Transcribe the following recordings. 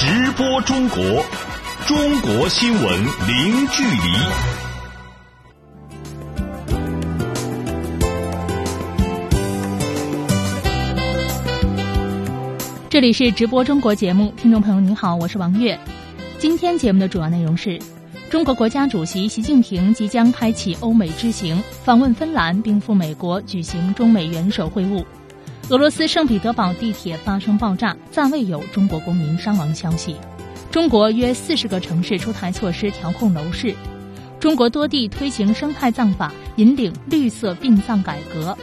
直播中国，中国新闻零距离。这里是直播中国节目，听众朋友您好，我是王悦。今天节目的主要内容是。中国国家主席习近平即将开启欧美之行，访问芬兰，并赴美国举行中美元首会晤。俄罗斯圣彼得堡地铁发生爆炸，暂未有中国公民伤亡消息。中国约四十个城市出台措施调控楼市。中国多地推行生态葬法，引领绿色殡葬改革。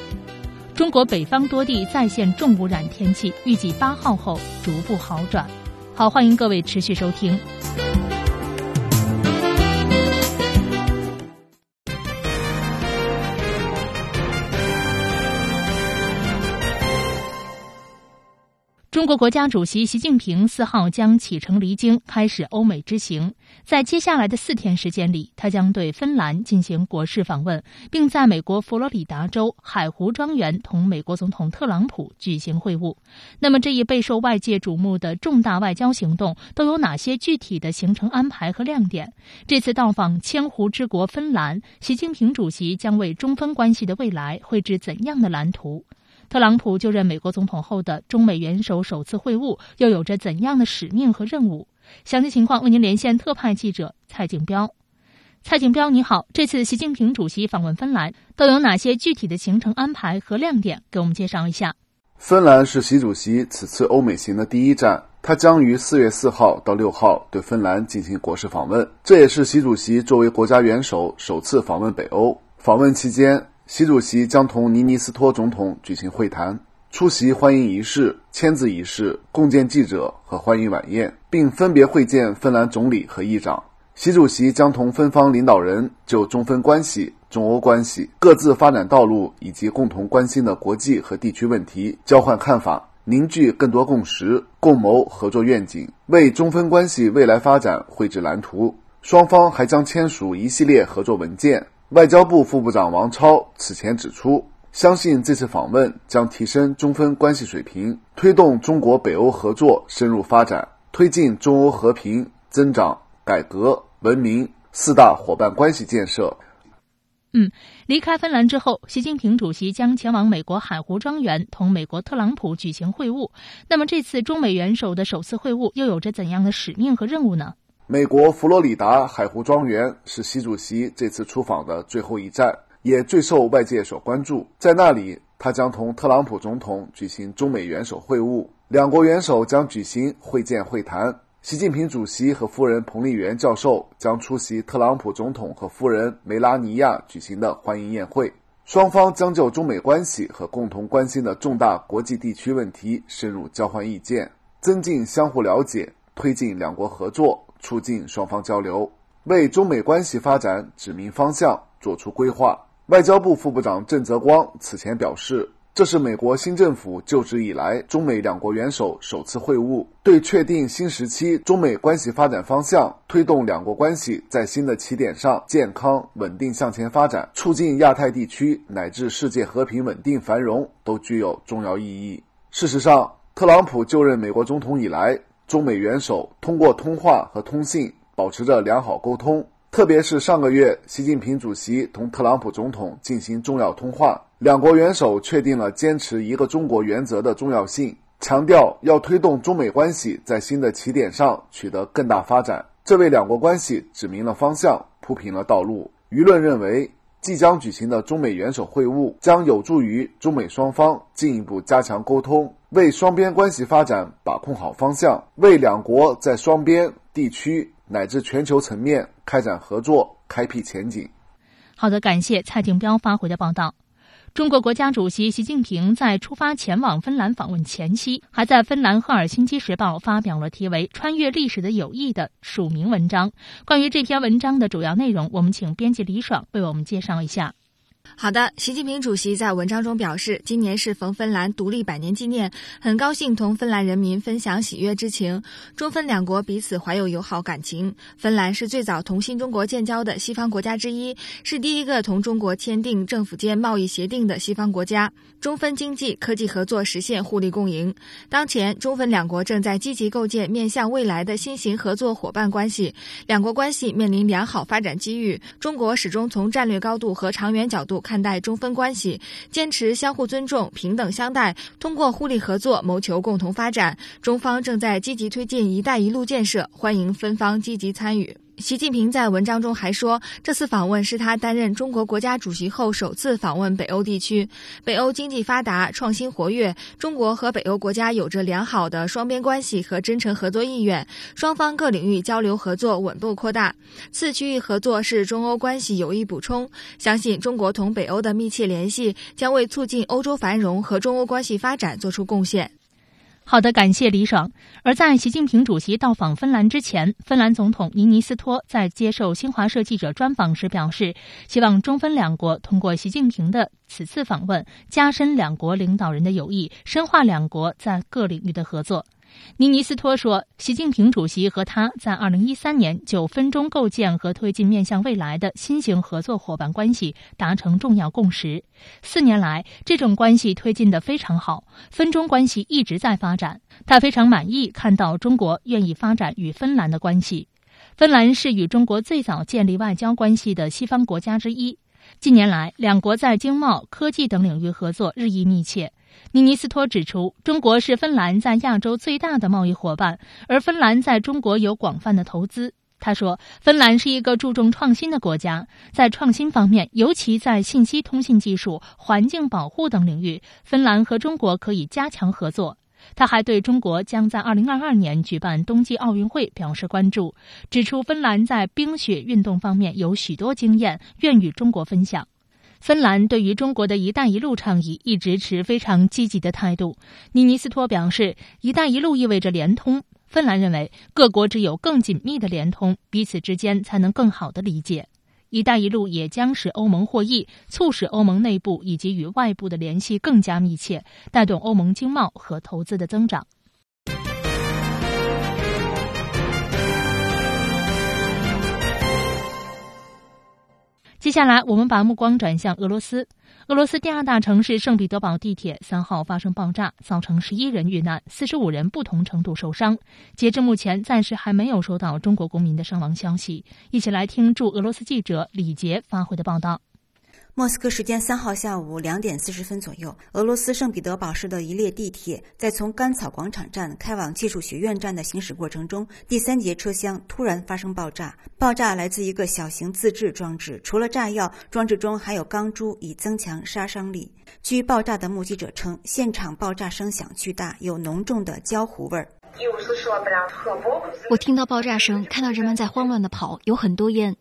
中国北方多地再现重污染天气，预计八号后逐步好转。好，欢迎各位持续收听。中国国家主席习近平四号将启程离京，开始欧美之行。在接下来的四天时间里，他将对芬兰进行国事访问，并在美国佛罗里达州海湖庄园同美国总统特朗普举行会晤。那么，这一备受外界瞩目的重大外交行动都有哪些具体的行程安排和亮点？这次到访千湖之国芬兰，习近平主席将为中芬关系的未来绘制怎样的蓝图？特朗普就任美国总统后的中美元首首次会晤，又有着怎样的使命和任务？详细情况为您连线特派记者蔡景彪。蔡景彪，你好，这次习近平主席访问芬兰都有哪些具体的行程安排和亮点？给我们介绍一下。芬兰是习主席此次欧美行的第一站，他将于四月四号到六号对芬兰进行国事访问，这也是习主席作为国家元首首次访问北欧。访问期间。习主席将同尼尼斯托总统举行会谈，出席欢迎仪式、签字仪式、共建记者和欢迎晚宴，并分别会见芬兰总理和议长。习主席将同芬方领导人就中芬关系、中欧关系、各自发展道路以及共同关心的国际和地区问题交换看法，凝聚更多共识，共谋合作愿景，为中芬关系未来发展绘制蓝图。双方还将签署一系列合作文件。外交部副部长王超此前指出，相信这次访问将提升中芬关系水平，推动中国北欧合作深入发展，推进中欧和平、增长、改革、文明四大伙伴关系建设。嗯，离开芬兰之后，习近平主席将前往美国海湖庄园，同美国特朗普举行会晤。那么，这次中美元首的首次会晤又有着怎样的使命和任务呢？美国佛罗里达海湖庄园是习主席这次出访的最后一站，也最受外界所关注。在那里，他将同特朗普总统举行中美元首会晤，两国元首将举行会见会谈。习近平主席和夫人彭丽媛教授将出席特朗普总统和夫人梅拉尼亚举行的欢迎宴会，双方将就中美关系和共同关心的重大国际地区问题深入交换意见，增进相互了解，推进两国合作。促进双方交流，为中美关系发展指明方向、作出规划。外交部副部长郑泽光此前表示，这是美国新政府就职以来中美两国元首首次会晤，对确定新时期中美关系发展方向、推动两国关系在新的起点上健康稳定向前发展、促进亚太地区乃至世界和平稳定繁荣都具有重要意义。事实上，特朗普就任美国总统以来。中美元首通过通话和通信保持着良好沟通，特别是上个月，习近平主席同特朗普总统进行重要通话，两国元首确定了坚持一个中国原则的重要性，强调要推动中美关系在新的起点上取得更大发展，这为两国关系指明了方向，铺平了道路。舆论认为，即将举行的中美元首会晤将有助于中美双方进一步加强沟通。为双边关系发展把控好方向，为两国在双边、地区乃至全球层面开展合作开辟前景。好的，感谢蔡景彪发回的报道。中国国家主席习近平在出发前往芬兰访问前夕，还在芬兰《赫尔辛基时报》发表了题为《穿越历史的友谊》的署名文章。关于这篇文章的主要内容，我们请编辑李爽为我们介绍一下。好的，习近平主席在文章中表示，今年是逢芬兰独立百年纪念，很高兴同芬兰人民分享喜悦之情。中芬两国彼此怀有友好感情。芬兰是最早同新中国建交的西方国家之一，是第一个同中国签订政府间贸易协定的西方国家。中芬经济科技合作实现互利共赢。当前，中芬两国正在积极构建面向未来的新型合作伙伴关系，两国关系面临良好发展机遇。中国始终从战略高度和长远角度。看待中芬关系，坚持相互尊重、平等相待，通过互利合作谋求共同发展。中方正在积极推进“一带一路”建设，欢迎芬方积极参与。习近平在文章中还说，这次访问是他担任中国国家主席后首次访问北欧地区。北欧经济发达，创新活跃，中国和北欧国家有着良好的双边关系和真诚合作意愿，双方各领域交流合作稳步扩大。次区域合作是中欧关系有益补充，相信中国同北欧的密切联系将为促进欧洲繁荣和中欧关系发展做出贡献。好的，感谢李爽。而在习近平主席到访芬兰之前，芬兰总统尼尼斯托在接受新华社记者专访时表示，希望中芬两国通过习近平的此次访问，加深两国领导人的友谊，深化两国在各领域的合作。尼尼斯托说，习近平主席和他在2013年就分中构建和推进面向未来的新型合作伙伴关系达成重要共识。四年来，这种关系推进得非常好，分中关系一直在发展。他非常满意看到中国愿意发展与芬兰的关系。芬兰是与中国最早建立外交关系的西方国家之一。近年来，两国在经贸、科技等领域合作日益密切。尼尼斯托指出，中国是芬兰在亚洲最大的贸易伙伴，而芬兰在中国有广泛的投资。他说，芬兰是一个注重创新的国家，在创新方面，尤其在信息通信技术、环境保护等领域，芬兰和中国可以加强合作。他还对中国将在2022年举办冬季奥运会表示关注，指出芬兰在冰雪运动方面有许多经验，愿与中国分享。芬兰对于中国的一带一路倡议一直持非常积极的态度。尼尼斯托表示，“一带一路”意味着联通。芬兰认为，各国只有更紧密的联通，彼此之间才能更好的理解。“一带一路”也将使欧盟获益，促使欧盟内部以及与外部的联系更加密切，带动欧盟经贸和投资的增长。接下来，我们把目光转向俄罗斯。俄罗斯第二大城市圣彼得堡地铁三号发生爆炸，造成十一人遇难，四十五人不同程度受伤。截至目前，暂时还没有收到中国公民的伤亡消息。一起来听驻俄罗斯记者李杰发回的报道。莫斯科时间三号下午两点四十分左右，俄罗斯圣彼得堡市的一列地铁在从甘草广场站开往技术学院站的行驶过程中，第三节车厢突然发生爆炸。爆炸来自一个小型自制装置，除了炸药，装置中还有钢珠，以增强杀伤力。据爆炸的目击者称，现场爆炸声响巨大，有浓重的焦糊味儿。我听到爆炸声，看到人们在慌乱的跑，有很多烟。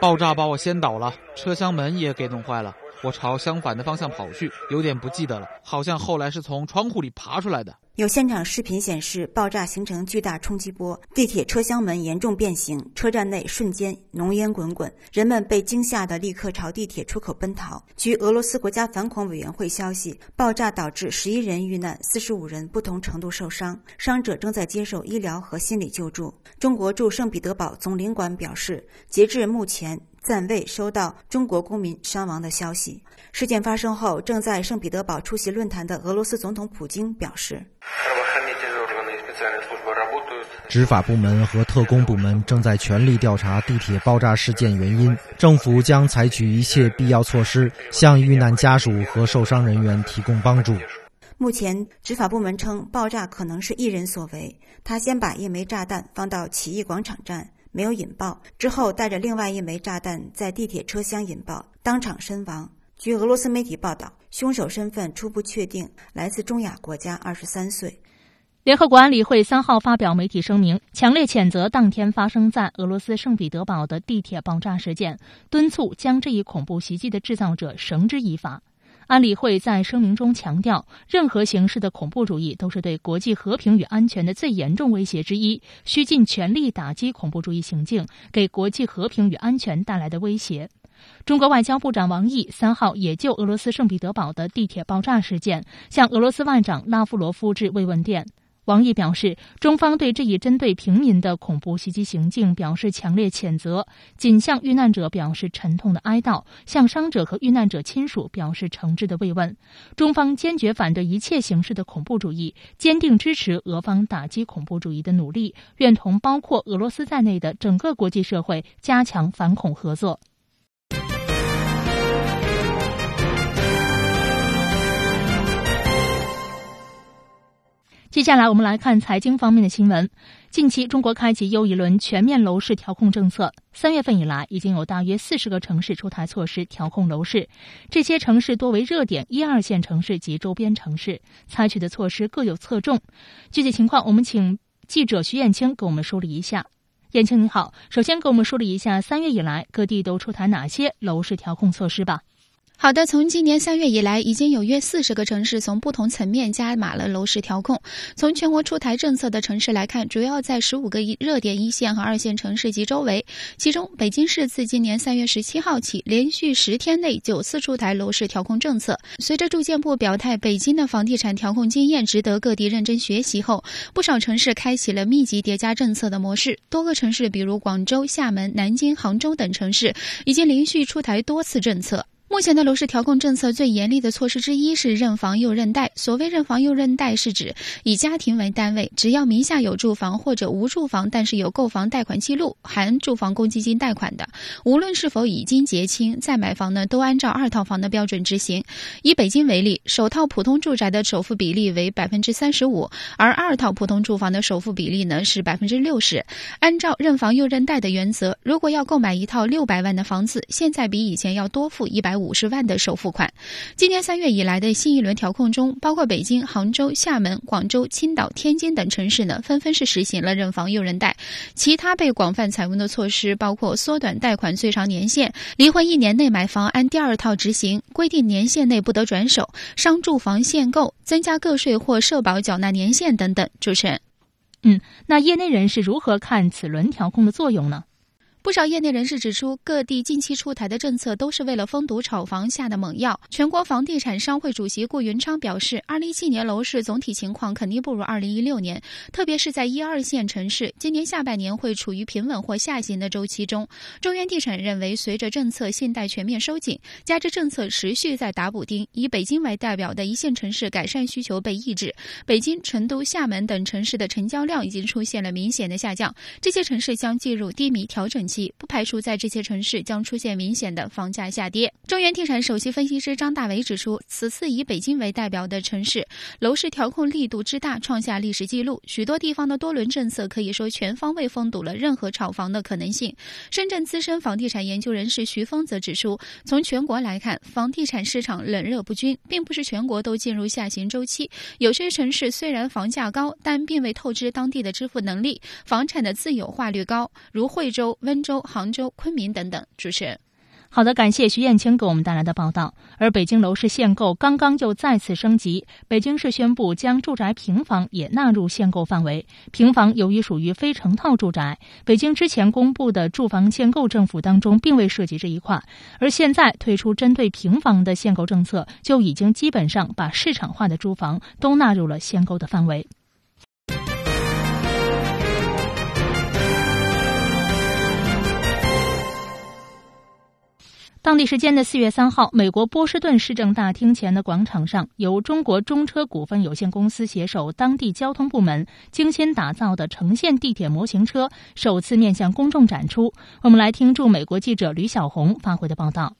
爆炸把我掀倒了，车厢门也给弄坏了。我朝相反的方向跑去，有点不记得了，好像后来是从窗户里爬出来的。有现场视频显示，爆炸形成巨大冲击波，地铁车厢门严重变形，车站内瞬间浓烟滚滚，人们被惊吓的立刻朝地铁出口奔逃。据俄罗斯国家反恐委员会消息，爆炸导致十一人遇难，四十五人不同程度受伤，伤者正在接受医疗和心理救助。中国驻圣彼得堡总领馆表示，截至目前。暂未收到中国公民伤亡的消息。事件发生后，正在圣彼得堡出席论坛的俄罗斯总统普京表示：“执法部门和特工部门正在全力调查地铁爆炸事件原因，政府将采取一切必要措施，向遇难家属和受伤人员提供帮助。”目前，执法部门称爆炸可能是一人所为，他先把一枚炸弹放到起义广场站。没有引爆，之后带着另外一枚炸弹在地铁车厢引爆，当场身亡。据俄罗斯媒体报道，凶手身份初步确定，来自中亚国家，二十三岁。联合国安理会三号发表媒体声明，强烈谴责当天发生在俄罗斯圣彼得堡的地铁爆炸事件，敦促将这一恐怖袭击的制造者绳之以法。安理会在声明中强调，任何形式的恐怖主义都是对国际和平与安全的最严重威胁之一，需尽全力打击恐怖主义行径给国际和平与安全带来的威胁。中国外交部长王毅三号也就俄罗斯圣彼得堡的地铁爆炸事件向俄罗斯外长拉夫罗夫致慰问电。王毅表示，中方对这一针对平民的恐怖袭击行径表示强烈谴责，仅向遇难者表示沉痛的哀悼，向伤者和遇难者亲属表示诚挚的慰问。中方坚决反对一切形式的恐怖主义，坚定支持俄方打击恐怖主义的努力，愿同包括俄罗斯在内的整个国际社会加强反恐合作。接下来，我们来看财经方面的新闻。近期，中国开启又一轮全面楼市调控政策。三月份以来，已经有大约四十个城市出台措施调控楼市。这些城市多为热点一二线城市及周边城市，采取的措施各有侧重。具体情况，我们请记者徐艳青给我们梳理一下。艳青，你好，首先给我们梳理一下三月以来各地都出台哪些楼市调控措施吧。好的，从今年三月以来，已经有约四十个城市从不同层面加码了楼市调控。从全国出台政策的城市来看，主要在十五个一热点一线和二线城市及周围。其中，北京市自今年三月十七号起，连续十天内九次出台楼市调控政策。随着住建部表态，北京的房地产调控经验值得各地认真学习后，不少城市开启了密集叠加政策的模式。多个城市，比如广州、厦门、南京、杭州等城市，已经连续出台多次政策。目前的楼市调控政策最严厉的措施之一是认房又认贷。所谓认房又认贷，是指以家庭为单位，只要名下有住房或者无住房，但是有购房贷款记录含住房公积金贷款的，无论是否已经结清再买房呢，都按照二套房的标准执行。以北京为例，首套普通住宅的首付比例为百分之三十五，而二套普通住房的首付比例呢是百分之六十。按照认房又认贷的原则，如果要购买一套六百万的房子，现在比以前要多付一百五。五十万的首付款。今年三月以来的新一轮调控中，包括北京、杭州、厦门、广州、青岛、天津等城市呢，纷纷是实行了认房又认贷。其他被广泛采用的措施包括缩短贷款最长年限、离婚一年内买房按第二套执行、规定年限内不得转手、商住房限购、增加个税或社保缴纳年限等等。主持人，嗯，那业内人士如何看此轮调控的作用呢？不少业内人士指出，各地近期出台的政策都是为了封堵炒房下的猛药。全国房地产商会主席顾云昌表示，二零一七年楼市总体情况肯定不如二零一六年，特别是在一二线城市，今年下半年会处于平稳或下行的周期中。中原地产认为，随着政策信贷全面收紧，加之政策持续在打补丁，以北京为代表的一线城市改善需求被抑制，北京、成都、厦门等城市的成交量已经出现了明显的下降，这些城市将进入低迷调整期。不排除在这些城市将出现明显的房价下跌。中原地产首席分析师张大伟指出，此次以北京为代表的城市楼市调控力度之大，创下历史记录。许多地方的多轮政策可以说全方位封堵了任何炒房的可能性。深圳资深房地产研究人士徐峰则指出，从全国来看，房地产市场冷热不均，并不是全国都进入下行周期。有些城市虽然房价高，但并未透支当地的支付能力，房产的自有化率高，如惠州、温。州、杭州、昆明等等。主持人，好的，感谢徐艳青给我们带来的报道。而北京楼市限购刚刚又再次升级，北京市宣布将住宅平房也纳入限购范围。平房由于属于非成套住宅，北京之前公布的住房限购政府当中并未涉及这一块，而现在推出针对平房的限购政策，就已经基本上把市场化的住房都纳入了限购的范围。当地时间的四月三号，美国波士顿市政大厅前的广场上，由中国中车股份有限公司携手当地交通部门精心打造的城线地铁模型车首次面向公众展出。我们来听驻美国记者吕小红发回的报道。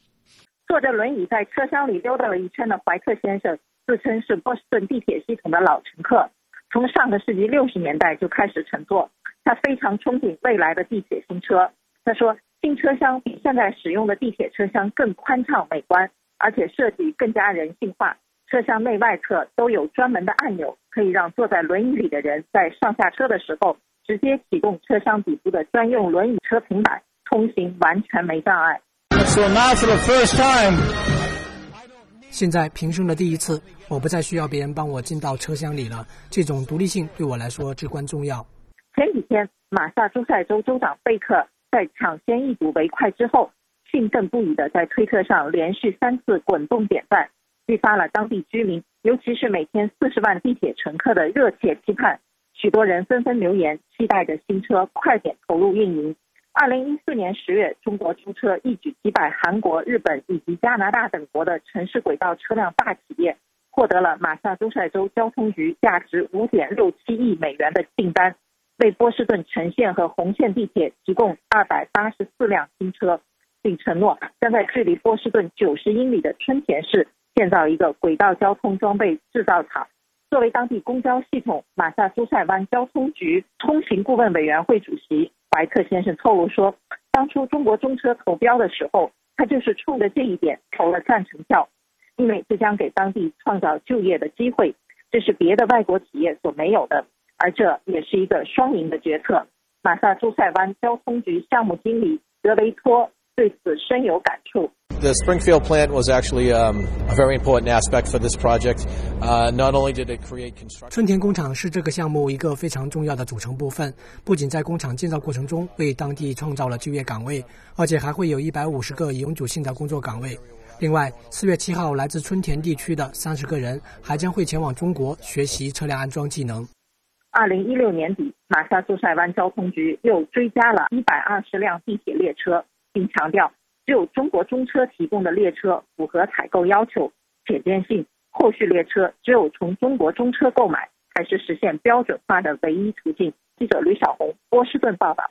坐着轮椅在车厢里溜达了一圈的怀特先生，自称是波士顿地铁系统的老乘客，从上个世纪六十年代就开始乘坐。他非常憧憬未来的地铁新车。他说。新车厢比现在使用的地铁车厢更宽敞美观，而且设计更加人性化。车厢内外侧都有专门的按钮，可以让坐在轮椅里的人在上下车的时候直接启动车厢底部的专用轮椅车平板，通行完全没障碍。So now for the first time，现在平生的第一次，我不再需要别人帮我进到车厢里了。这种独立性对我来说至关重要。前几天，马萨诸塞州州长贝克。在抢先一睹为快之后，兴奋不已的在推特上连续三次滚动点赞，激发了当地居民，尤其是每天四十万地铁乘客的热切期盼。许多人纷纷留言，期待着新车快点投入运营。二零一四年十月，中国出车一举击败韩国、日本以及加拿大等国的城市轨道车辆大企业，获得了马萨诸塞州交通局价值五点六七亿美元的订单，为波士顿城线和红线地铁提供二百八十四辆新车，并承诺将在距离波士顿九十英里的春田市建造一个轨道交通装备制造厂。作为当地公交系统马萨诸塞湾交通局通行顾问委员会主席，怀特先生透露说，当初中国中车投标的时候，他就是冲着这一点投了赞成票，因为这将给当地创造就业的机会，这是别的外国企业所没有的，而这也是一个双赢的决策。马萨诸塞湾交通局项目经理德维托对此深有感触。The Springfield plant was actually um, a very important aspect for this project. Uh, not only did it create construction. 春田工厂是这个项目一个非常重要的组成部分，不仅在工厂建造过程中为当地创造了就业岗位，而且还会有一百五十个永久性的工作岗位。另外，四月七号，来自春田地区的三十个人还将会前往中国学习车辆安装技能。二零一六年底，马萨诸塞湾交通局又追加了一百二十辆地铁列车，并强调。只有中国中车提供的列车符合采购要求，且坚信后续列车只有从中国中车购买，才是实现标准化的唯一途径。记者吕小红，波士顿报道。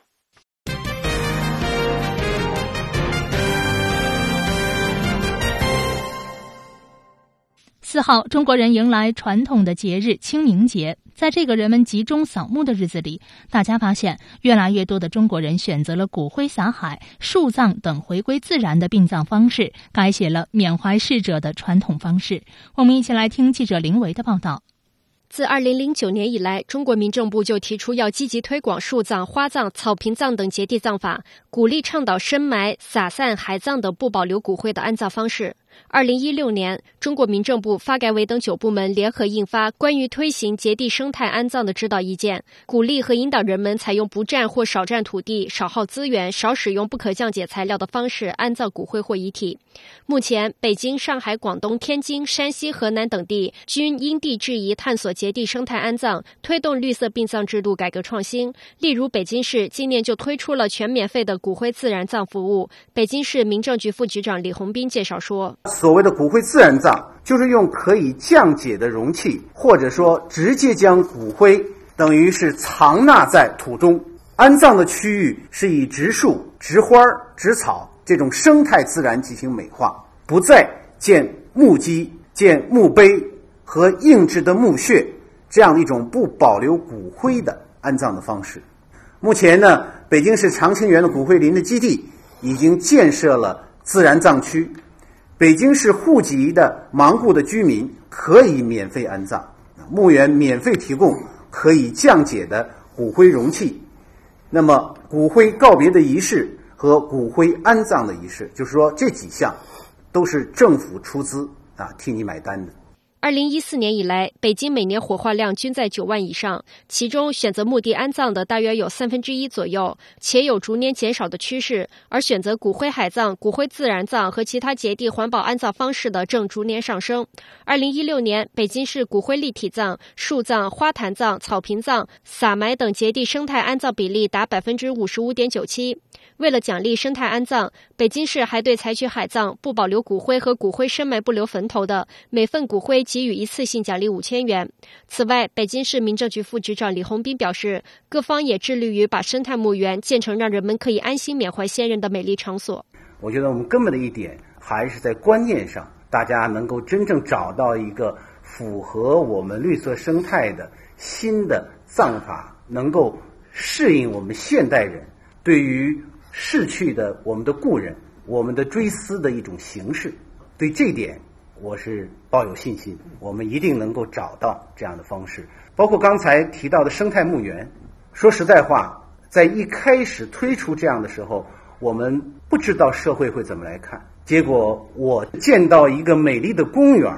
四号，中国人迎来传统的节日清明节。在这个人们集中扫墓的日子里，大家发现越来越多的中国人选择了骨灰撒海、树葬等回归自然的殡葬方式，改写了缅怀逝者的传统方式。我们一起来听记者林维的报道。自二零零九年以来，中国民政部就提出要积极推广树葬、花葬、草坪葬等节地葬法，鼓励倡导深埋、撒散、海葬等不保留骨灰的安葬方式。二零一六年，中国民政部、发改委等九部门联合印发《关于推行节地生态安葬的指导意见》，鼓励和引导人们采用不占或少占土地、少耗资源、少使用不可降解材料的方式安葬骨灰或遗体。目前，北京、上海、广东、天津、山西、河南等地均因地制宜探索节地生态安葬，推动绿色殡葬制度改革创新。例如，北京市今年就推出了全免费的骨灰自然葬服务。北京市民政局副局长李红斌介绍说。所谓的骨灰自然葬，就是用可以降解的容器，或者说直接将骨灰等于是藏纳在土中。安葬的区域是以植树、植花、植草这种生态自然进行美化，不再建木基、建墓碑和硬质的墓穴这样的一种不保留骨灰的安葬的方式。目前呢，北京市长青园的骨灰林的基地已经建设了自然葬区。北京市户籍的盲故的居民可以免费安葬，墓园免费提供可以降解的骨灰容器。那么，骨灰告别的仪式和骨灰安葬的仪式，就是说这几项都是政府出资啊替你买单的。二零一四年以来，北京每年火化量均在九万以上，其中选择墓地安葬的大约有三分之一左右，且有逐年减少的趋势。而选择骨灰海葬、骨灰自然葬和其他节地环保安葬方式的正逐年上升。二零一六年，北京市骨灰立体葬、树葬、花坛葬、草坪葬、撒埋等节地生态安葬比例达百分之五十五点九七。为了奖励生态安葬，北京市还对采取海葬、不保留骨灰和骨灰深埋不留坟头的每份骨灰给予一次性奖励五千元。此外，北京市民政局副局长李洪斌表示，各方也致力于把生态墓园建成让人们可以安心缅怀先人的美丽场所。我觉得我们根本的一点还是在观念上，大家能够真正找到一个符合我们绿色生态的新的葬法，能够适应我们现代人对于。逝去的我们的故人，我们的追思的一种形式，对这点我是抱有信心，我们一定能够找到这样的方式。包括刚才提到的生态墓园，说实在话，在一开始推出这样的时候，我们不知道社会会怎么来看。结果我见到一个美丽的公园，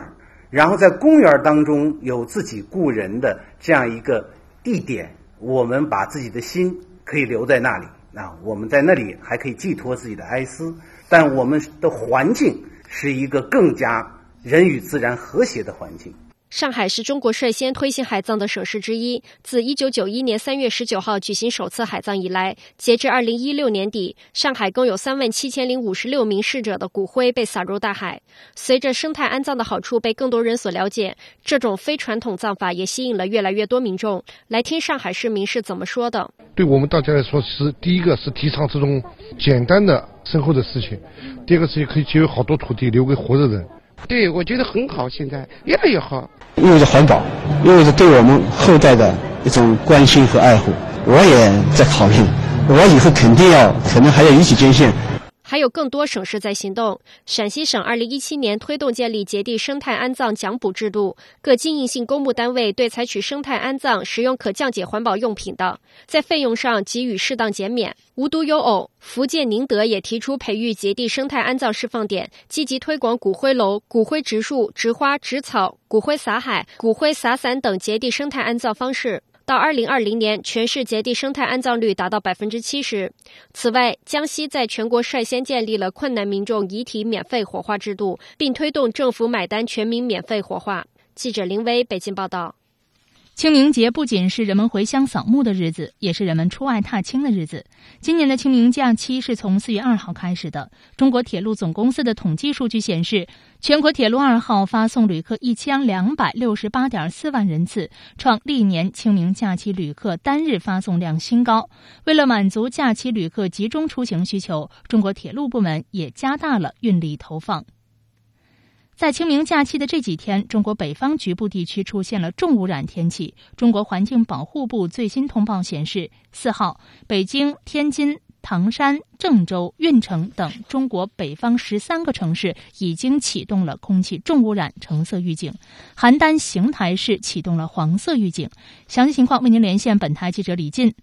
然后在公园当中有自己故人的这样一个地点，我们把自己的心可以留在那里。啊，我们在那里还可以寄托自己的哀思，但我们的环境是一个更加人与自然和谐的环境。上海是中国率先推行海葬的省市之一。自一九九一年三月十九号举行首次海葬以来，截至二零一六年底，上海共有三万七千零五十六名逝者的骨灰被撒入大海。随着生态安葬的好处被更多人所了解，这种非传统葬法也吸引了越来越多民众来听上海市民是怎么说的。对我们大家来说，是第一个是提倡这种简单的身后的事情，第二个是可以节约好多土地留给活着人。对，我觉得很好，现在越来越好。意味着环保，意味着对我们后代的一种关心和爱护。我也在考虑，我以后肯定要，可能还要引起捐献。还有更多省市在行动。陕西省二零一七年推动建立节地生态安葬奖补制度，各经营性公墓单位对采取生态安葬、使用可降解环保用品的，在费用上给予适当减免。无独有偶，福建宁德也提出培育节地生态安葬释放点，积极推广骨灰楼、骨灰植树、植花、植草、骨灰撒海、骨灰撒伞等节地生态安葬方式。到二零二零年，全市节地生态安葬率达到百分之七十。此外，江西在全国率先建立了困难民众遗体免费火化制度，并推动政府买单全民免费火化。记者林威北京报道。清明节不仅是人们回乡扫墓的日子，也是人们出外踏青的日子。今年的清明假期是从四月二号开始的。中国铁路总公司的统计数据显示，全国铁路二号发送旅客一千两百六十八点四万人次，创历年清明假期旅客单日发送量新高。为了满足假期旅客集中出行需求，中国铁路部门也加大了运力投放。在清明假期的这几天，中国北方局部地区出现了重污染天气。中国环境保护部最新通报显示，四号，北京、天津、唐山、郑州、运城等中国北方十三个城市已经启动了空气重污染橙色预警，邯郸、邢台市启动了黄色预警。详细情况为您连线本台记者李进。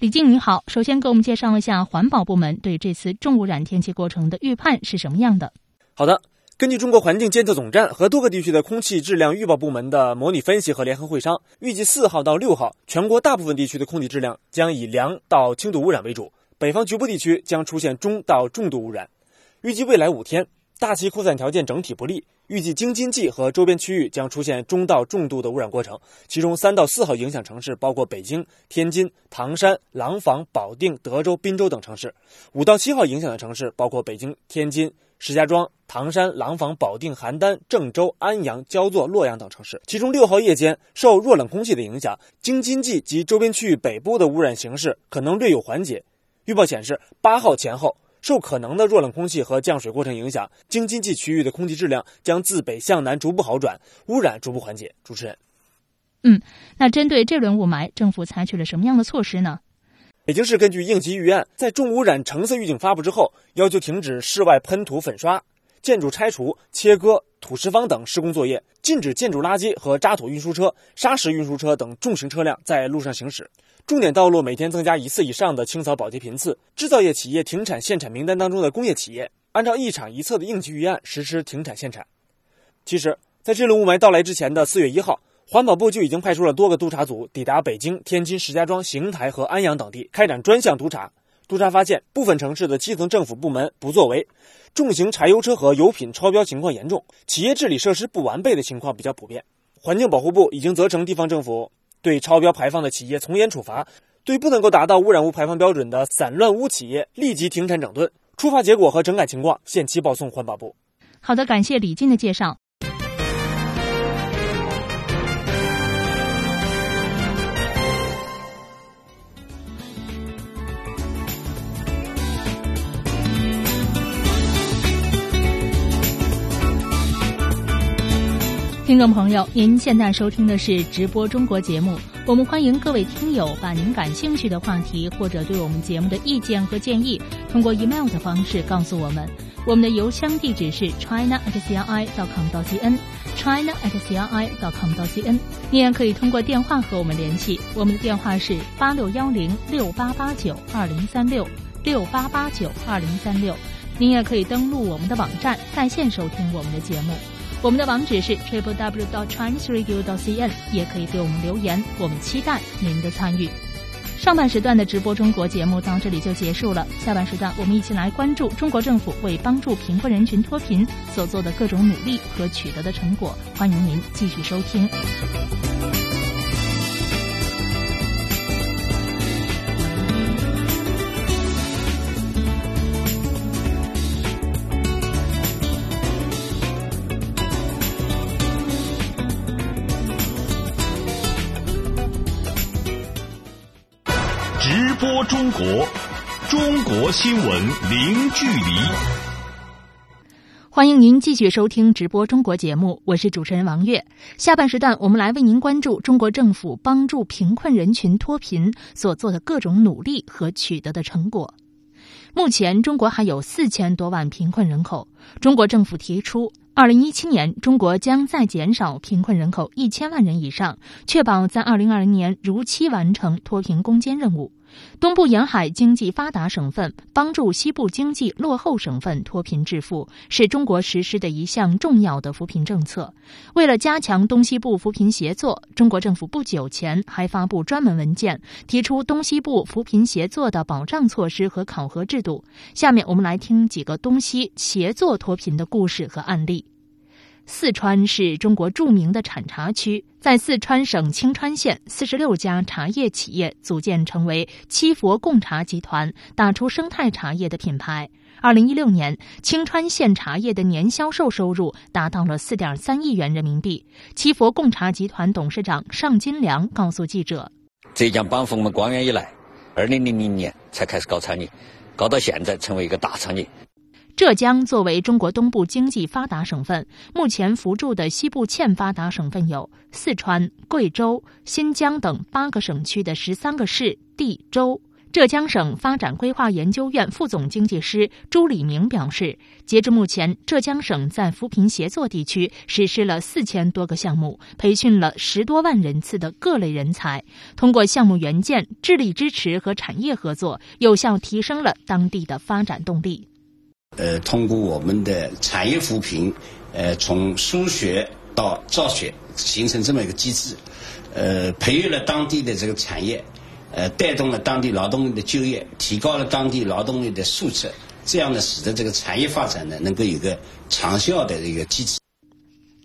李静，你好，首先给我们介绍一下环保部门对这次重污染天气过程的预判是什么样的？好的。根据中国环境监测总站和多个地区的空气质量预报部门的模拟分析和联合会商，预计四号到六号，全国大部分地区的空气质量将以良到轻度污染为主，北方局部地区将出现中到重度污染。预计未来五天，大气扩散条件整体不利，预计京津冀和周边区域将出现中到重度的污染过程。其中三到四号影响城市包括北京、天津、唐山、廊坊、保定、德州、滨州等城市；五到七号影响的城市包括北京、天津。石家庄、唐山、廊坊、保定、邯郸、郑州、安阳、焦作、洛阳等城市，其中六号夜间受弱冷空气的影响，京津冀及周边区域北部的污染形势可能略有缓解。预报显示，八号前后受可能的弱冷空气和降水过程影响，京津冀区域的空气质量将自北向南逐步好转，污染逐步缓解。主持人，嗯，那针对这轮雾霾，政府采取了什么样的措施呢？北京市根据应急预案，在重污染橙色预警发布之后，要求停止室外喷涂粉刷、建筑拆除、切割、土石方等施工作业，禁止建筑垃圾和渣土运输车、砂石运输车等重型车辆在路上行驶。重点道路每天增加一次以上的清扫保洁频次。制造业企业停产限产名单当中的工业企业，按照一厂一策的应急预案实施停产限产。其实，在这轮雾霾到来之前的四月一号。环保部就已经派出了多个督查组抵达北京、天津、石家庄、邢台和安阳等地，开展专项督查。督查发现，部分城市的基层政府部门不作为，重型柴油车和油品超标情况严重，企业治理设施不完备的情况比较普遍。环境保护部已经责成地方政府对超标排放的企业从严处罚，对不能够达到污染物排放标准的散乱污企业立即停产整顿。处罚结果和整改情况限期报送环保部。好的，感谢李静的介绍。听众朋友，您现在收听的是直播中国节目。我们欢迎各位听友把您感兴趣的话题或者对我们节目的意见和建议，通过 email 的方式告诉我们。我们的邮箱地址是 china at cri dot com dot cn，china at cri dot com dot cn。您也可以通过电话和我们联系，我们的电话是八六幺零六八八九二零三六六八八九二零三六。您也可以登录我们的网站，在线收听我们的节目。我们的网址是 triple w dot chinese radio dot cn，也可以给我们留言，我们期待您的参与。上半时段的直播中国节目到这里就结束了，下半时段我们一起来关注中国政府为帮助贫困人群脱贫所做的各种努力和取得的成果。欢迎您继续收听。中国，中国新闻零距离。欢迎您继续收听直播中国节目，我是主持人王悦。下半时段，我们来为您关注中国政府帮助贫困人群脱贫所做的各种努力和取得的成果。目前，中国还有四千多万贫困人口。中国政府提出，二零一七年中国将再减少贫困人口一千万人以上，确保在二零二零年如期完成脱贫攻坚任务。东部沿海经济发达省份帮助西部经济落后省份脱贫致富，是中国实施的一项重要的扶贫政策。为了加强东西部扶贫协作，中国政府不久前还发布专门文件，提出东西部扶贫协作的保障措施和考核制度。下面我们来听几个东西协作脱贫的故事和案例。四川是中国著名的产茶区，在四川省青川县，四十六家茶叶企业组建成为七佛贡茶集团，打出生态茶叶的品牌。二零一六年，青川县茶叶的年销售收入达到了四点三亿元人民币。七佛贡茶集团董事长尚金良告诉记者：“浙江帮扶我们官员以来，二零零零年才开始搞产业，搞到现在成为一个大产业。”浙江作为中国东部经济发达省份，目前扶助的西部欠发达省份有四川、贵州、新疆等八个省区的十三个市、地、州。浙江省发展规划研究院副总经济师朱礼明表示，截至目前，浙江省在扶贫协作地区实施了四千多个项目，培训了十多万人次的各类人才。通过项目援建、智力支持和产业合作，有效提升了当地的发展动力。呃，通过我们的产业扶贫，呃，从输血到造血，形成这么一个机制，呃，培育了当地的这个产业，呃，带动了当地劳动力的就业，提高了当地劳动力的素质，这样呢，使得这个产业发展呢，能够有个长效的一个机制。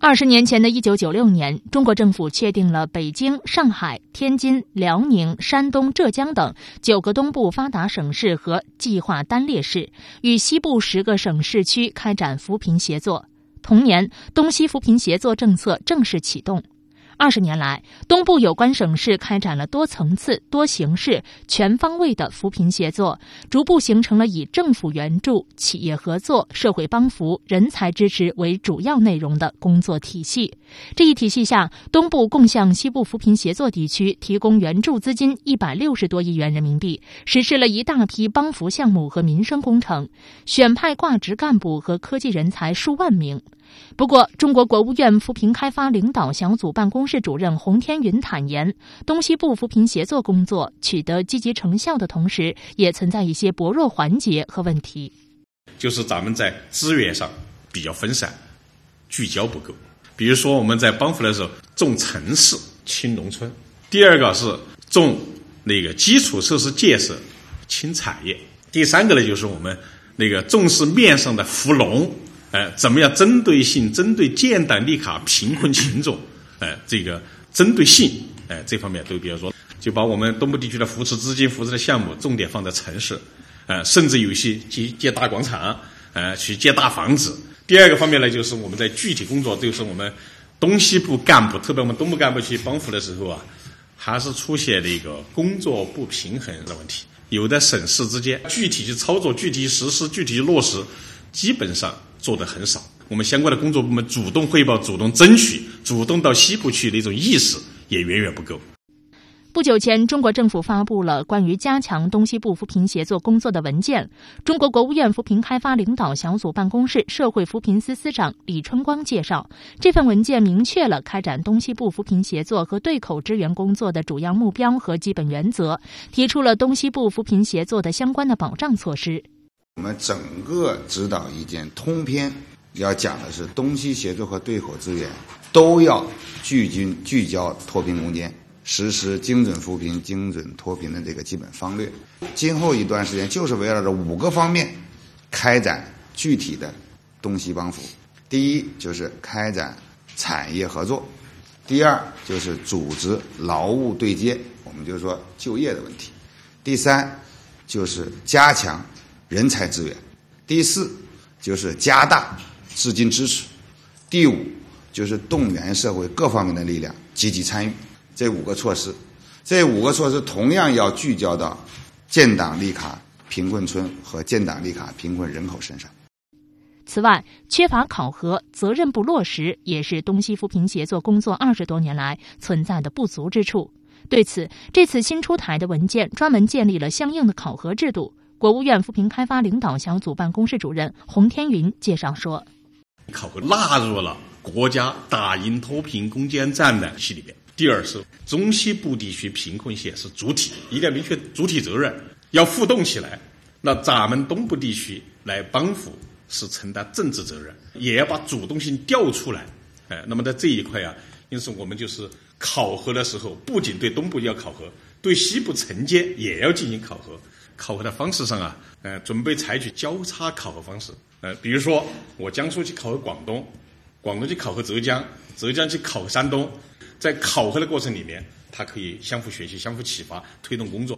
二十年前的一九九六年，中国政府确定了北京、上海、天津、辽宁、山东、浙江等九个东部发达省市和计划单列市，与西部十个省市区开展扶贫协作。同年，东西扶贫协作政策正式启动。二十年来，东部有关省市开展了多层次、多形式、全方位的扶贫协作，逐步形成了以政府援助、企业合作、社会帮扶、人才支持为主要内容的工作体系。这一体系下，东部共向西部扶贫协作地区提供援助资金一百六十多亿元人民币，实施了一大批帮扶项目和民生工程，选派挂职干部和科技人才数万名。不过，中国国务院扶贫开发领导小组办公室主任洪天云坦言，东西部扶贫协作工作取得积极成效的同时，也存在一些薄弱环节和问题。就是咱们在资源上比较分散，聚焦不够。比如说，我们在帮扶的时候重城市轻农村；第二个是重那个基础设施建设轻产业；第三个呢，就是我们那个重视面上的扶农。呃，怎么样针对性、针对建档立卡贫困群众，呃，这个针对性，呃，这方面都比较弱，就把我们东部地区的扶持资金、扶持的项目重点放在城市，呃，甚至有些建建大广场，呃，去建大房子。第二个方面呢，就是我们在具体工作，就是我们东西部干部，特别我们东部干部去帮扶的时候啊，还是出现了一个工作不平衡的问题。有的省市之间具体去操作、具体实施、具体落实，基本上。做的很少，我们相关的工作部门主动汇报、主动争取、主动到西部去的一种意识也远远不够。不久前，中国政府发布了关于加强东西部扶贫协作工作的文件。中国国务院扶贫开发领导小组办公室社会扶贫司司长李春光介绍，这份文件明确了开展东西部扶贫协作和对口支援工作的主要目标和基本原则，提出了东西部扶贫协作的相关的保障措施。我们整个指导意见通篇要讲的是东西协作和对口支援都要聚精聚焦脱贫攻坚，实施精准扶贫、精准脱贫的这个基本方略。今后一段时间，就是围绕着五个方面开展具体的东西帮扶。第一，就是开展产业合作；第二，就是组织劳务对接，我们就说就业的问题；第三，就是加强人才资源；第四，就是加大资金支持；第五，就是动员社会各方面的力量积极参与。这五个措施，这五个措施同样要聚焦到建档立卡贫困村和建档立卡贫困人口身上。此外，缺乏考核、责任不落实，也是东西扶贫协作工作二十多年来存在的不足之处。对此，这次新出台的文件专门建立了相应的考核制度。国务院扶贫开发领导小组办公室主任洪天云介绍说：“考核纳入了国家打赢脱贫攻坚战的系里边。”第二是中西部地区贫困县是主体，一定要明确主体责任，要互动起来。那咱们东部地区来帮扶是承担政治责任，也要把主动性调出来。哎，那么在这一块啊，因此我们就是考核的时候，不仅对东部要考核，对西部承接也要进行考核。考核的方式上啊，呃，准备采取交叉考核方式。呃，比如说我江苏去考核广东，广东去考核浙江，浙江去考核山东。在考核的过程里面，它可以相互学习、相互启发，推动工作。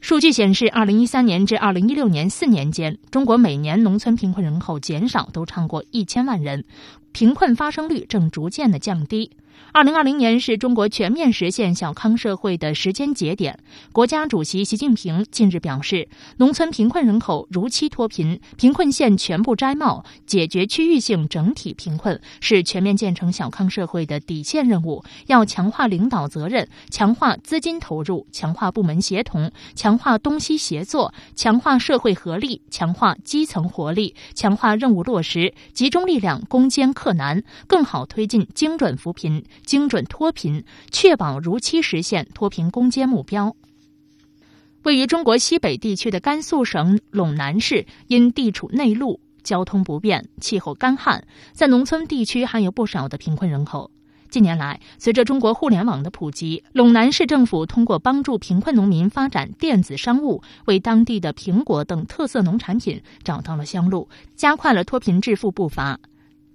数据显示，二零一三年至二零一六年四年间，中国每年农村贫困人口减少都超过一千万人，贫困发生率正逐渐的降低。二零二零年是中国全面实现小康社会的时间节点。国家主席习近平近日表示，农村贫困人口如期脱贫，贫困县全部摘帽，解决区域性整体贫困是全面建成小康社会的底线任务。要强化领导责任，强化资金投入，强化部门协同，强化东西协作，强化社会合力，强化基层活力，强化任务落实，集中力量攻坚克难，更好推进精准扶贫。精准脱贫，确保如期实现脱贫攻坚目标。位于中国西北地区的甘肃省陇南市，因地处内陆，交通不便，气候干旱，在农村地区还有不少的贫困人口。近年来，随着中国互联网的普及，陇南市政府通过帮助贫困农民发展电子商务，为当地的苹果等特色农产品找到了销路，加快了脱贫致富步伐。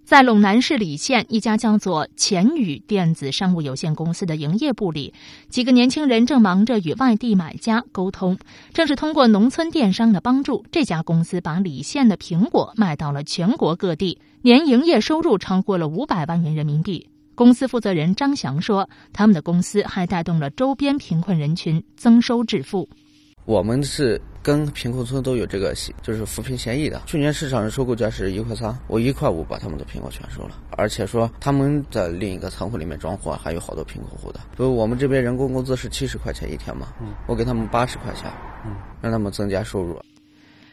在陇南市礼县一家叫做钱宇电子商务有限公司的营业部里，几个年轻人正忙着与外地买家沟通。正是通过农村电商的帮助，这家公司把礼县的苹果卖到了全国各地，年营业收入超过了五百万元人民币。公司负责人张翔说：“他们的公司还带动了周边贫困人群增收致富。”我们是跟贫困村都有这个就是扶贫协议的。去年市场的收购价是一块三，我一块五把他们的苹果全收了。而且说他们在另一个仓库里面装货，还有好多贫困户的。比如我们这边人工工资是七十块钱一天嘛，我给他们八十块钱，让他们增加收入。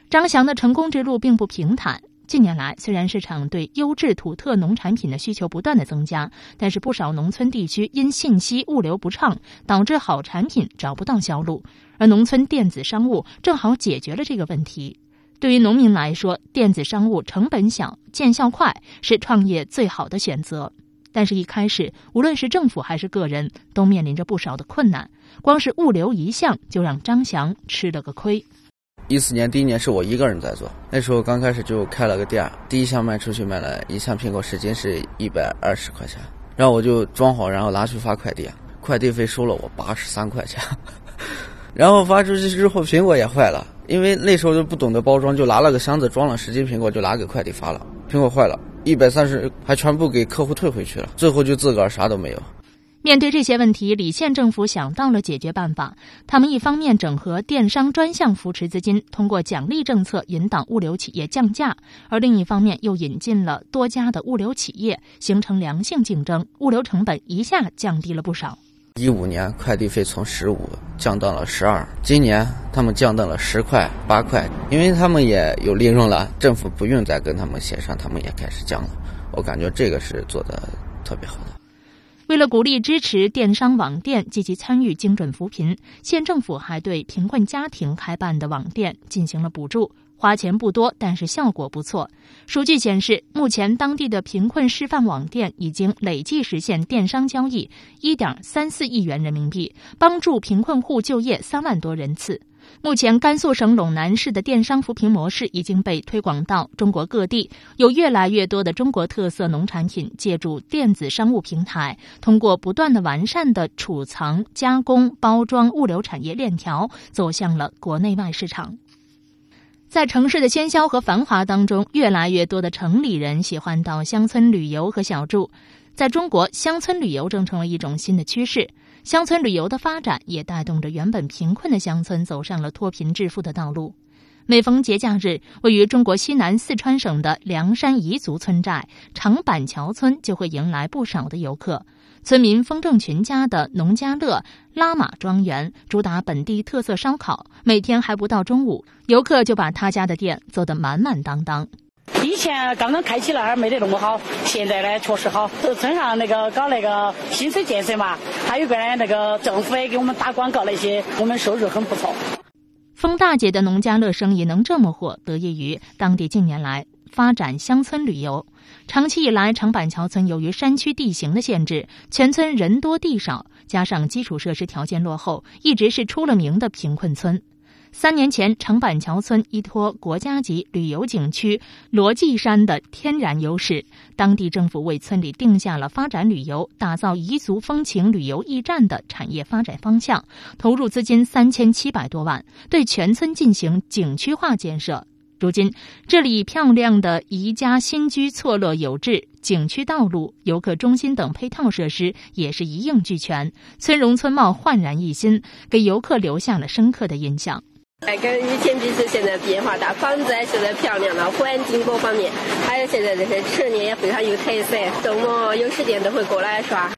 张翔的成功之路并不平坦。近年来，虽然市场对优质土特农产品的需求不断的增加，但是不少农村地区因信息物流不畅，导致好产品找不到销路。而农村电子商务正好解决了这个问题。对于农民来说，电子商务成本小、见效快，是创业最好的选择。但是，一开始无论是政府还是个人，都面临着不少的困难。光是物流一项，就让张翔吃了个亏。一四年第一年是我一个人在做，那时候刚开始就开了个店，第一箱卖出去卖了一箱苹果，十斤是一百二十块钱，然后我就装好，然后拿去发快递，快递费收了我八十三块钱，然后发出去之后苹果也坏了，因为那时候就不懂得包装，就拿了个箱子装了十斤苹果就拿给快递发了，苹果坏了，一百三十还全部给客户退回去了，最后就自个儿啥都没有。面对这些问题，李县政府想到了解决办法。他们一方面整合电商专项扶持资金，通过奖励政策引导物流企业降价；而另一方面又引进了多家的物流企业，形成良性竞争，物流成本一下降低了不少。一五年快递费从十五降到了十二，今年他们降到了十块八块，因为他们也有利润了，政府不用再跟他们协商，他们也开始降了。我感觉这个是做的特别好的。为了鼓励支持电商网店积极参与精准扶贫，县政府还对贫困家庭开办的网店进行了补助。花钱不多，但是效果不错。数据显示，目前当地的贫困示范网店已经累计实现电商交易一点三四亿元人民币，帮助贫困户就业三万多人次。目前，甘肃省陇南市的电商扶贫模式已经被推广到中国各地，有越来越多的中国特色农产品借助电子商务平台，通过不断的完善的储藏、加工、包装、物流产业链条，走向了国内外市场。在城市的喧嚣和繁华当中，越来越多的城里人喜欢到乡村旅游和小住。在中国，乡村旅游正成为一种新的趋势。乡村旅游的发展也带动着原本贫困的乡村走上了脱贫致富的道路。每逢节假日，位于中国西南四川省的凉山彝族村寨长板桥村就会迎来不少的游客。村民风正群家的农家乐拉玛庄园主打本地特色烧烤，每天还不到中午，游客就把他家的店做得满满当当。以前刚刚开起那儿没得那么好，现在呢确实好。村上那个搞那个新村建设嘛，还有个呢那个政府也给我们打广告那些，我们收入很不错。风大姐的农家乐生意能这么火，得益于当地近年来发展乡村旅游。长期以来，长板桥村由于山区地形的限制，全村人多地少，加上基础设施条件落后，一直是出了名的贫困村。三年前，长板桥村依托国家级旅游景区罗髻山的天然优势，当地政府为村里定下了发展旅游、打造彝族风情旅游驿站的产业发展方向，投入资金三千七百多万，对全村进行景区化建设。如今，这里漂亮的宜家新居错落有致，景区道路、游客中心等配套设施也是一应俱全，村容村貌焕然一新，给游客留下了深刻的印象。哎，跟以前比是现在变化大，房子现在漂亮了，环境各方面，还有现在这些吃的也非常有特色，周末有时间都会过来耍。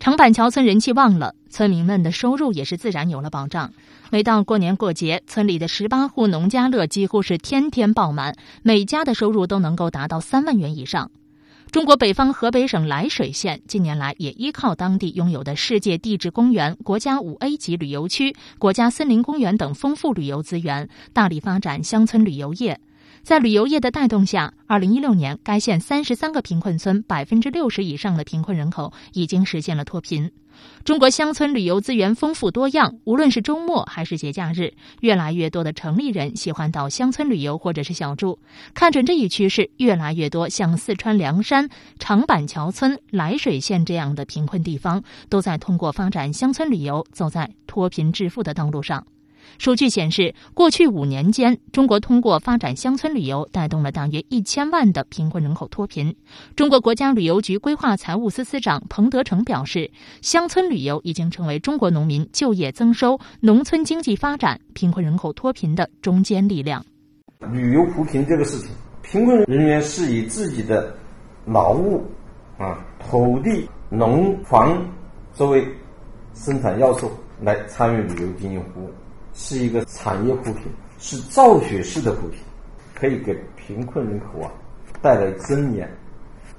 长板桥村人气旺了，村民们的收入也是自然有了保障。每到过年过节，村里的十八户农家乐几乎是天天爆满，每家的收入都能够达到三万元以上。中国北方河北省涞水县近年来也依靠当地拥有的世界地质公园、国家五 A 级旅游区、国家森林公园等丰富旅游资源，大力发展乡村旅游业。在旅游业的带动下，二零一六年该县三十三个贫困村百分之六十以上的贫困人口已经实现了脱贫。中国乡村旅游资源丰富多样，无论是周末还是节假日，越来越多的城里人喜欢到乡村旅游或者是小住。看准这一趋势，越来越多像四川凉山长板桥村、涞水县这样的贫困地方，都在通过发展乡村旅游，走在脱贫致富的道路上。数据显示，过去五年间，中国通过发展乡村旅游，带动了大约一千万的贫困人口脱贫。中国国家旅游局规划财务司司长彭德成表示，乡村旅游已经成为中国农民就业增收、农村经济发展、贫困人口脱贫的中坚力量。旅游扶贫这个事情，贫困人员是以自己的劳务啊、土地、农房作为生产要素来参与旅游经营服务。是一个产业扶贫，是造血式的扶贫，可以给贫困人口啊带来尊严，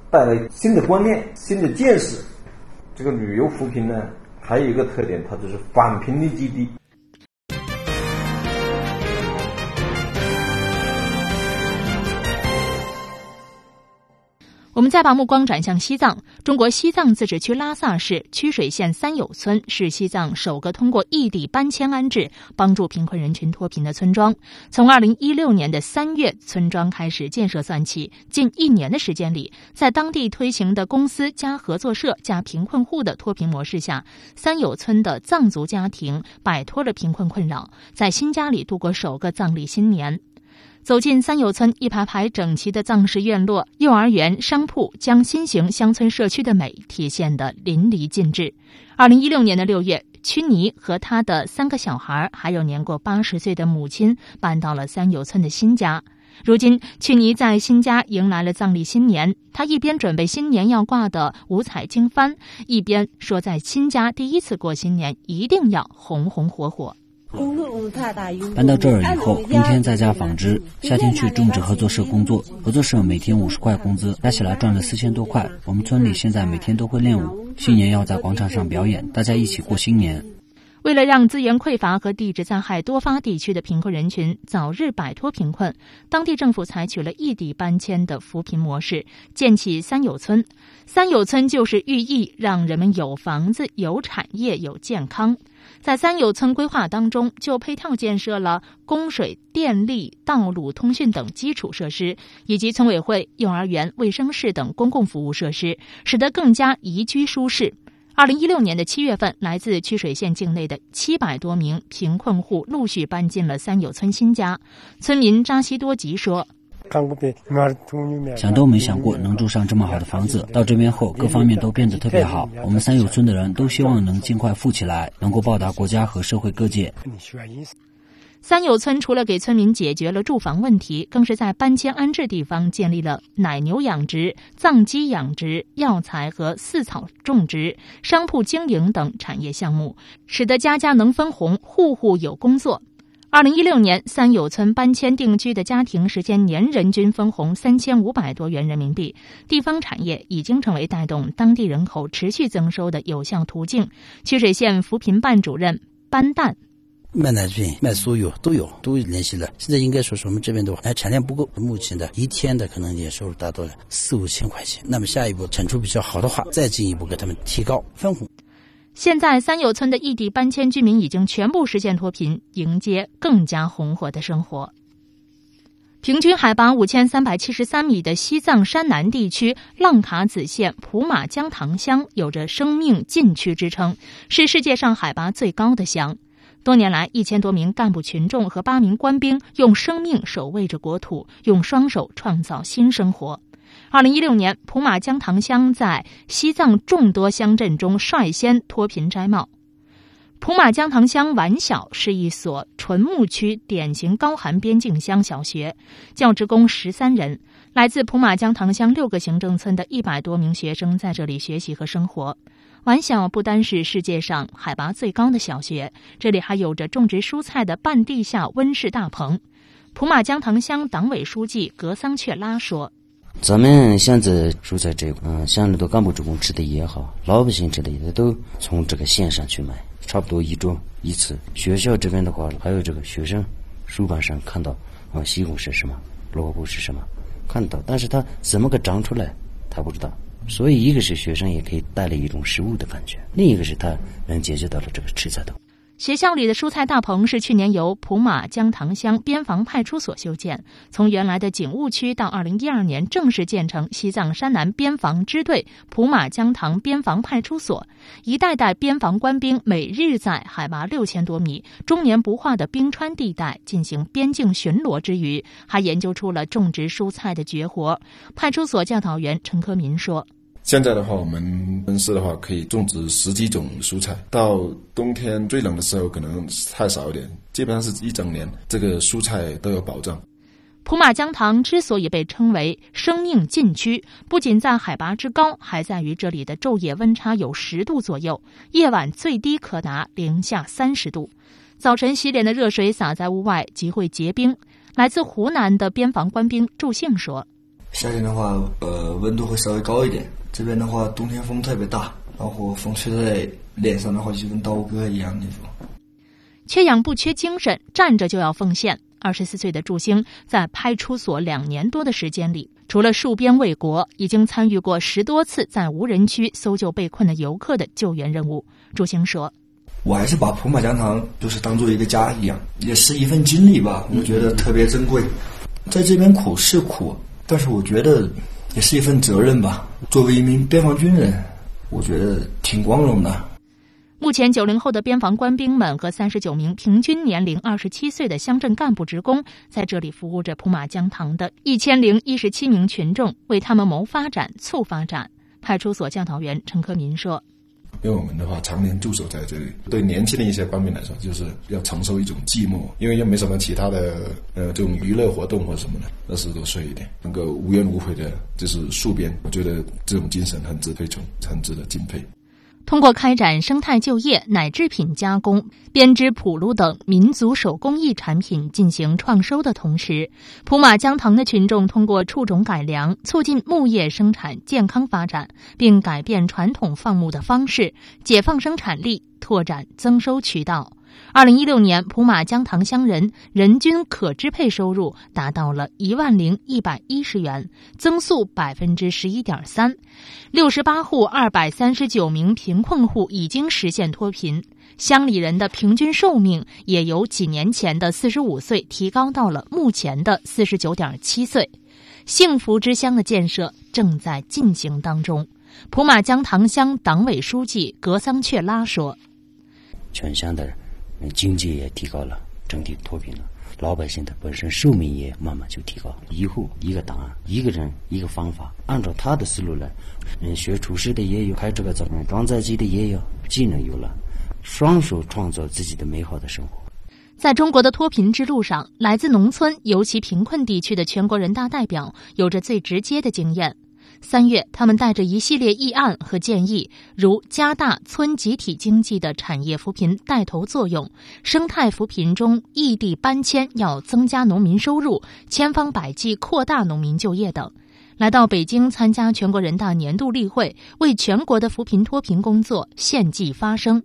带来新的观念、新的见识。这个旅游扶贫呢，还有一个特点，它就是反贫率极低。我们再把目光转向西藏。中国西藏自治区拉萨市曲水县三友村是西藏首个通过异地搬迁安置帮助贫困人群脱贫的村庄。从二零一六年的三月村庄开始建设算起，近一年的时间里，在当地推行的公司加合作社加贫困户的脱贫模式下，三友村的藏族家庭摆脱了贫困困扰，在新家里度过首个藏历新年。走进三友村，一排排整齐的藏式院落、幼儿园、商铺，将新型乡村社区的美体现得淋漓尽致。二零一六年的六月，曲尼和他的三个小孩，还有年过八十岁的母亲，搬到了三友村的新家。如今，曲尼在新家迎来了藏历新年。他一边准备新年要挂的五彩经幡，一边说，在新家第一次过新年，一定要红红火火。搬到这儿以后，冬天在家纺织，夏天去种植合作社工作。合作社每天五十块工资，加起来赚了四千多块。我们村里现在每天都会练舞，新年要在广场上表演，大家一起过新年。为了让资源匮乏和地质灾害多发地区的贫困人群早日摆脱贫困，当地政府采取了异地搬迁的扶贫模式，建起三有村。三有村就是寓意让人们有房子、有产业、有健康。在三有村规划当中，就配套建设了供水、电力、道路、通讯等基础设施，以及村委会、幼儿园、卫生室等公共服务设施，使得更加宜居舒适。二零一六年的七月份，来自曲水县境内的七百多名贫困户陆续搬进了三友村新家。村民扎西多吉说：“想都没想过能住上这么好的房子。到这边后，各方面都变得特别好。我们三友村的人都希望能尽快富起来，能够报答国家和社会各界。”三友村除了给村民解决了住房问题，更是在搬迁安置地方建立了奶牛养殖、藏鸡养殖、药材和饲草种植、商铺经营等产业项目，使得家家能分红，户户有工作。二零一六年，三友村搬迁定居的家庭实现年人均分红三千五百多元人民币，地方产业已经成为带动当地人口持续增收的有效途径。曲水县扶贫办主任班旦。卖奶粉、卖酥油都有，都联系了。现在应该说是我们这边的话哎产量不够，目前的一天的可能年收入达到了四五千块钱。那么下一步产出比较好的话，再进一步给他们提高分红。现在三友村的异地搬迁居民已经全部实现脱贫，迎接更加红火的生活。平均海拔五千三百七十三米的西藏山南地区浪卡子县普玛江塘乡有着“生命禁区”之称，是世界上海拔最高的乡。多年来，一千多名干部群众和八名官兵用生命守卫着国土，用双手创造新生活。二零一六年，普马江塘乡在西藏众多乡镇中率先脱贫摘帽。普马江塘乡完小是一所纯牧区典型高寒边境乡小学，教职工十三人，来自普马江塘乡六个行政村的一百多名学生在这里学习和生活。完小不单是世界上海拔最高的小学，这里还有着种植蔬菜的半地下温室大棚。普马江塘乡党委书记格桑却拉说：“咱们现在蔬菜这块，嗯，乡里头干部职工吃的也好，老百姓吃的也都从这个县上去买，差不多一周一次。学校这边的话，还有这个学生书本上看到啊，西红柿什么，萝卜是什么，看到，但是他怎么个长出来，他不知道。”所以，一个是学生也可以带来一种食物的感觉，另一个是他能解决到了这个吃菜的。学校里的蔬菜大棚是去年由普马江塘乡边防派出所修建，从原来的警务区到二零一二年正式建成西藏山南边防支队普马江塘边防派出所。一代代边防官兵每日在海拔六千多米、终年不化的冰川地带进行边境巡逻之余，还研究出了种植蔬菜的绝活。派出所教导员陈科民说。现在的话，我们温室的话可以种植十几种蔬菜。到冬天最冷的时候，可能太少一点，基本上是一整年这个蔬菜都有保障。普马江塘之所以被称为生命禁区，不仅在海拔之高，还在于这里的昼夜温差有十度左右，夜晚最低可达零下三十度。早晨洗脸的热水洒在屋外即会结冰。来自湖南的边防官兵祝兴说：“夏天的话，呃，温度会稍微高一点。”这边的话，冬天风特别大，然后风吹在脸上的话，就跟刀割一样那种。缺氧不缺精神，站着就要奉献。二十四岁的祝星在派出所两年多的时间里，除了戍边卫国，已经参与过十多次在无人区搜救被困的游客的救援任务。祝星说：“我还是把普马江塘就是当做一个家一样，也是一份经历吧，我觉得特别珍贵。在这边苦是苦，但是我觉得。”也是一份责任吧。作为一名边防军人，我觉得挺光荣的。目前，九零后的边防官兵们和三十九名平均年龄二十七岁的乡镇干部职工，在这里服务着普马江塘的一千零一十七名群众，为他们谋发展、促发展。派出所教导员陈克民说。因为我们的话常年驻守在这里，对年轻的一些官兵来说，就是要承受一种寂寞，因为又没什么其他的呃这种娱乐活动或什么的，二十多岁一点，能够无怨无悔的，就是戍边，我觉得这种精神很值得推崇，很值得敬佩。通过开展生态就业、奶制品加工、编织普路等民族手工艺产品进行创收的同时，普马江塘的群众通过畜种改良，促进牧业生产健康发展，并改变传统放牧的方式，解放生产力，拓展增收渠道。二零一六年，普马江塘乡人人均可支配收入达到了一万零一百一十元，增速百分之十一点三。六十八户二百三十九名贫困户已经实现脱贫，乡里人的平均寿命也由几年前的四十五岁提高到了目前的四十九点七岁。幸福之乡的建设正在进行当中。普马江塘乡党委书记格桑雀拉说：“全乡的人。”经济也提高了，整体脱贫了，老百姓的本身寿命也慢慢就提高。一户一个档案，一个人一个方法，按照他的思路来。嗯，学厨师的也有，开这个造装载机的也有，技能有了，双手创造自己的美好的生活。在中国的脱贫之路上，来自农村尤其贫困地区的全国人大代表有着最直接的经验。三月，他们带着一系列议案和建议，如加大村集体经济的产业扶贫带头作用，生态扶贫中异地搬迁要增加农民收入，千方百计扩大农民就业等，来到北京参加全国人大年度例会，为全国的扶贫脱贫工作献计发声。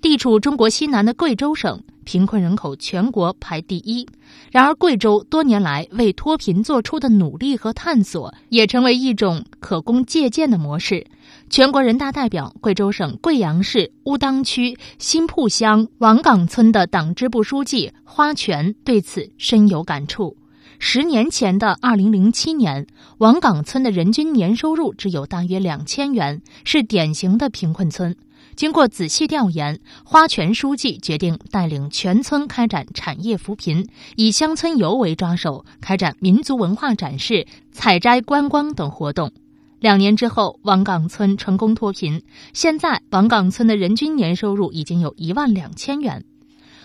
地处中国西南的贵州省。贫困人口全国排第一，然而贵州多年来为脱贫做出的努力和探索，也成为一种可供借鉴的模式。全国人大代表、贵州省贵阳市乌当区新铺乡王岗村的党支部书记花泉对此深有感触。十年前的二零零七年，王岗村的人均年收入只有大约两千元，是典型的贫困村。经过仔细调研，花泉书记决定带领全村开展产业扶贫，以乡村游为抓手，开展民族文化展示、采摘观光等活动。两年之后，王岗村成功脱贫，现在王岗村的人均年收入已经有一万两千元。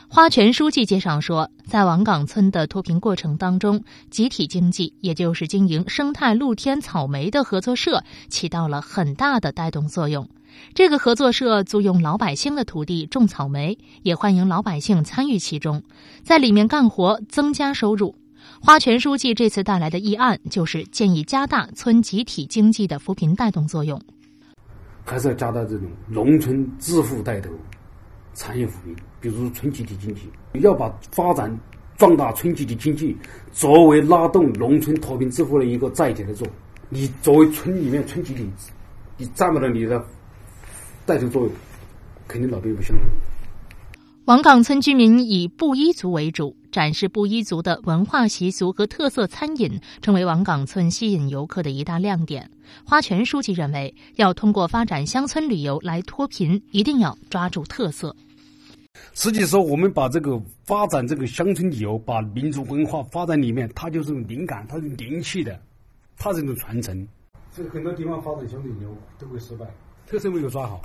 花泉书记介绍说，在王岗村的脱贫过程当中，集体经济，也就是经营生态露天草莓的合作社，起到了很大的带动作用。这个合作社租用老百姓的土地种草莓，也欢迎老百姓参与其中，在里面干活增加收入。花泉书记这次带来的议案就是建议加大村集体经济的扶贫带动作用，还是要加大这种农村致富带头产业扶贫，比如村集体经济，要把发展壮大村集体经济作为拉动农村脱贫致富的一个载体来做。你作为村里面村集体，你占不了你的。带头作用，肯定老百姓不行。王岗村居民以布依族为主，展示布依族的文化习俗和特色餐饮，成为王岗村吸引游客的一大亮点。花泉书记认为，要通过发展乡村旅游来脱贫，一定要抓住特色。实际说，我们把这个发展这个乡村旅游，把民族文化发展里面，它就是灵感，它是灵气的，它是一种传承。这很多地方发展乡村旅游都会失败。特色没有抓好。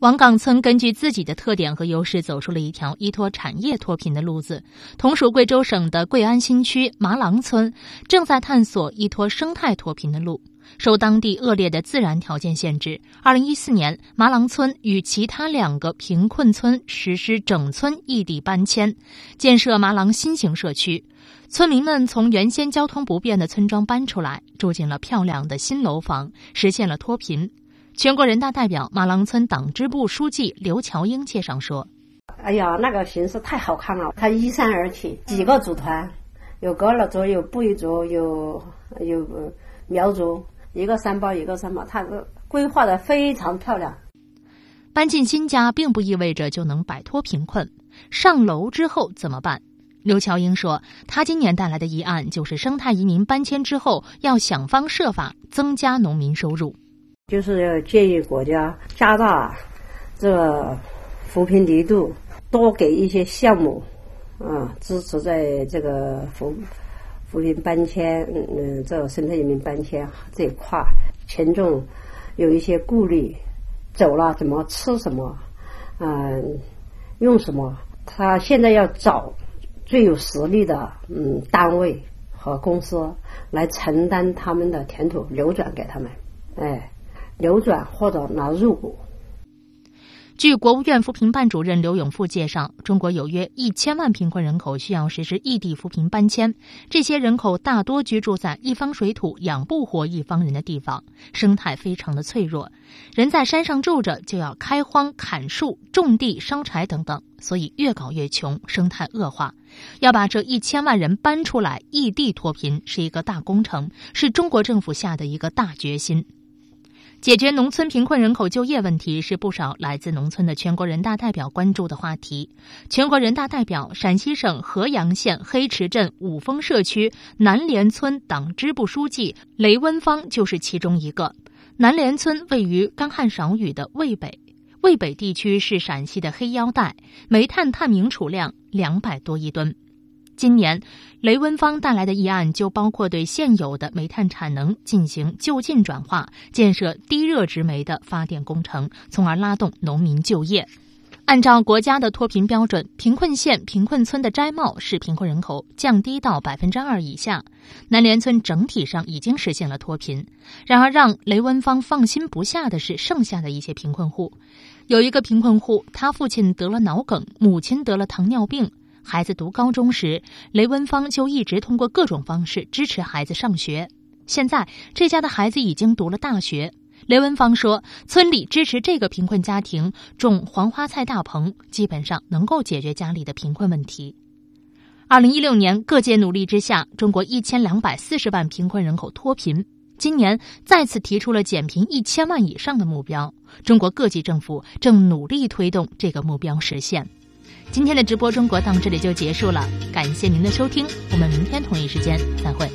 王岗村根据自己的特点和优势，走出了一条依托产业脱贫的路子。同属贵州省的贵安新区麻郎村，正在探索依托生态脱贫的路。受当地恶劣的自然条件限制，二零一四年，麻郎村与其他两个贫困村实施整村异地搬迁，建设麻郎新型社区。村民们从原先交通不便的村庄搬出来，住进了漂亮的新楼房，实现了脱贫。全国人大代表、马郎村党支部书记刘乔英介绍说：“哎呀，那个形势太好看了！它依山而起，几个组团，有高乐族，有布依族，有有苗族，一个三包一个三包，它规划的非常漂亮。搬进新家并不意味着就能摆脱贫困，上楼之后怎么办？刘乔英说，他今年带来的议案就是生态移民搬迁之后要想方设法增加农民收入。”就是要建议国家加大这个扶贫力度，多给一些项目，啊，支持在这个扶扶贫搬迁，嗯，这生态移民搬迁这一块，群众有一些顾虑，走了怎么吃什么，嗯，用什么？他现在要找最有实力的嗯单位和公司来承担他们的填土流转给他们，哎。流转或者拿入股，据国务院扶贫办主任刘永富介绍，中国有约一千万贫困人口需要实施异地扶贫搬迁。这些人口大多居住在一方水土养不活一方人的地方，生态非常的脆弱。人在山上住着，就要开荒、砍树、种地、烧柴等等，所以越搞越穷，生态恶化。要把这一千万人搬出来，异地脱贫是一个大工程，是中国政府下的一个大决心。解决农村贫困人口就业问题是不少来自农村的全国人大代表关注的话题。全国人大代表、陕西省合阳县黑池镇五峰社区南连村党支部书记雷文芳就是其中一个。南连村位于干旱少雨的渭北，渭北地区是陕西的黑腰带，煤炭探明储量两百多亿吨。今年，雷文芳带来的议案就包括对现有的煤炭产能进行就近转化，建设低热值煤的发电工程，从而拉动农民就业。按照国家的脱贫标准，贫困县、贫困村的摘帽使贫困人口降低到百分之二以下。南连村整体上已经实现了脱贫。然而，让雷文芳放心不下的是剩下的一些贫困户。有一个贫困户，他父亲得了脑梗，母亲得了糖尿病。孩子读高中时，雷文芳就一直通过各种方式支持孩子上学。现在这家的孩子已经读了大学。雷文芳说：“村里支持这个贫困家庭种黄花菜大棚，基本上能够解决家里的贫困问题。”二零一六年，各界努力之下，中国一千两百四十万贫困人口脱贫。今年再次提出了减贫一千万以上的目标。中国各级政府正努力推动这个目标实现。今天的直播中国到这里就结束了，感谢您的收听，我们明天同一时间再会。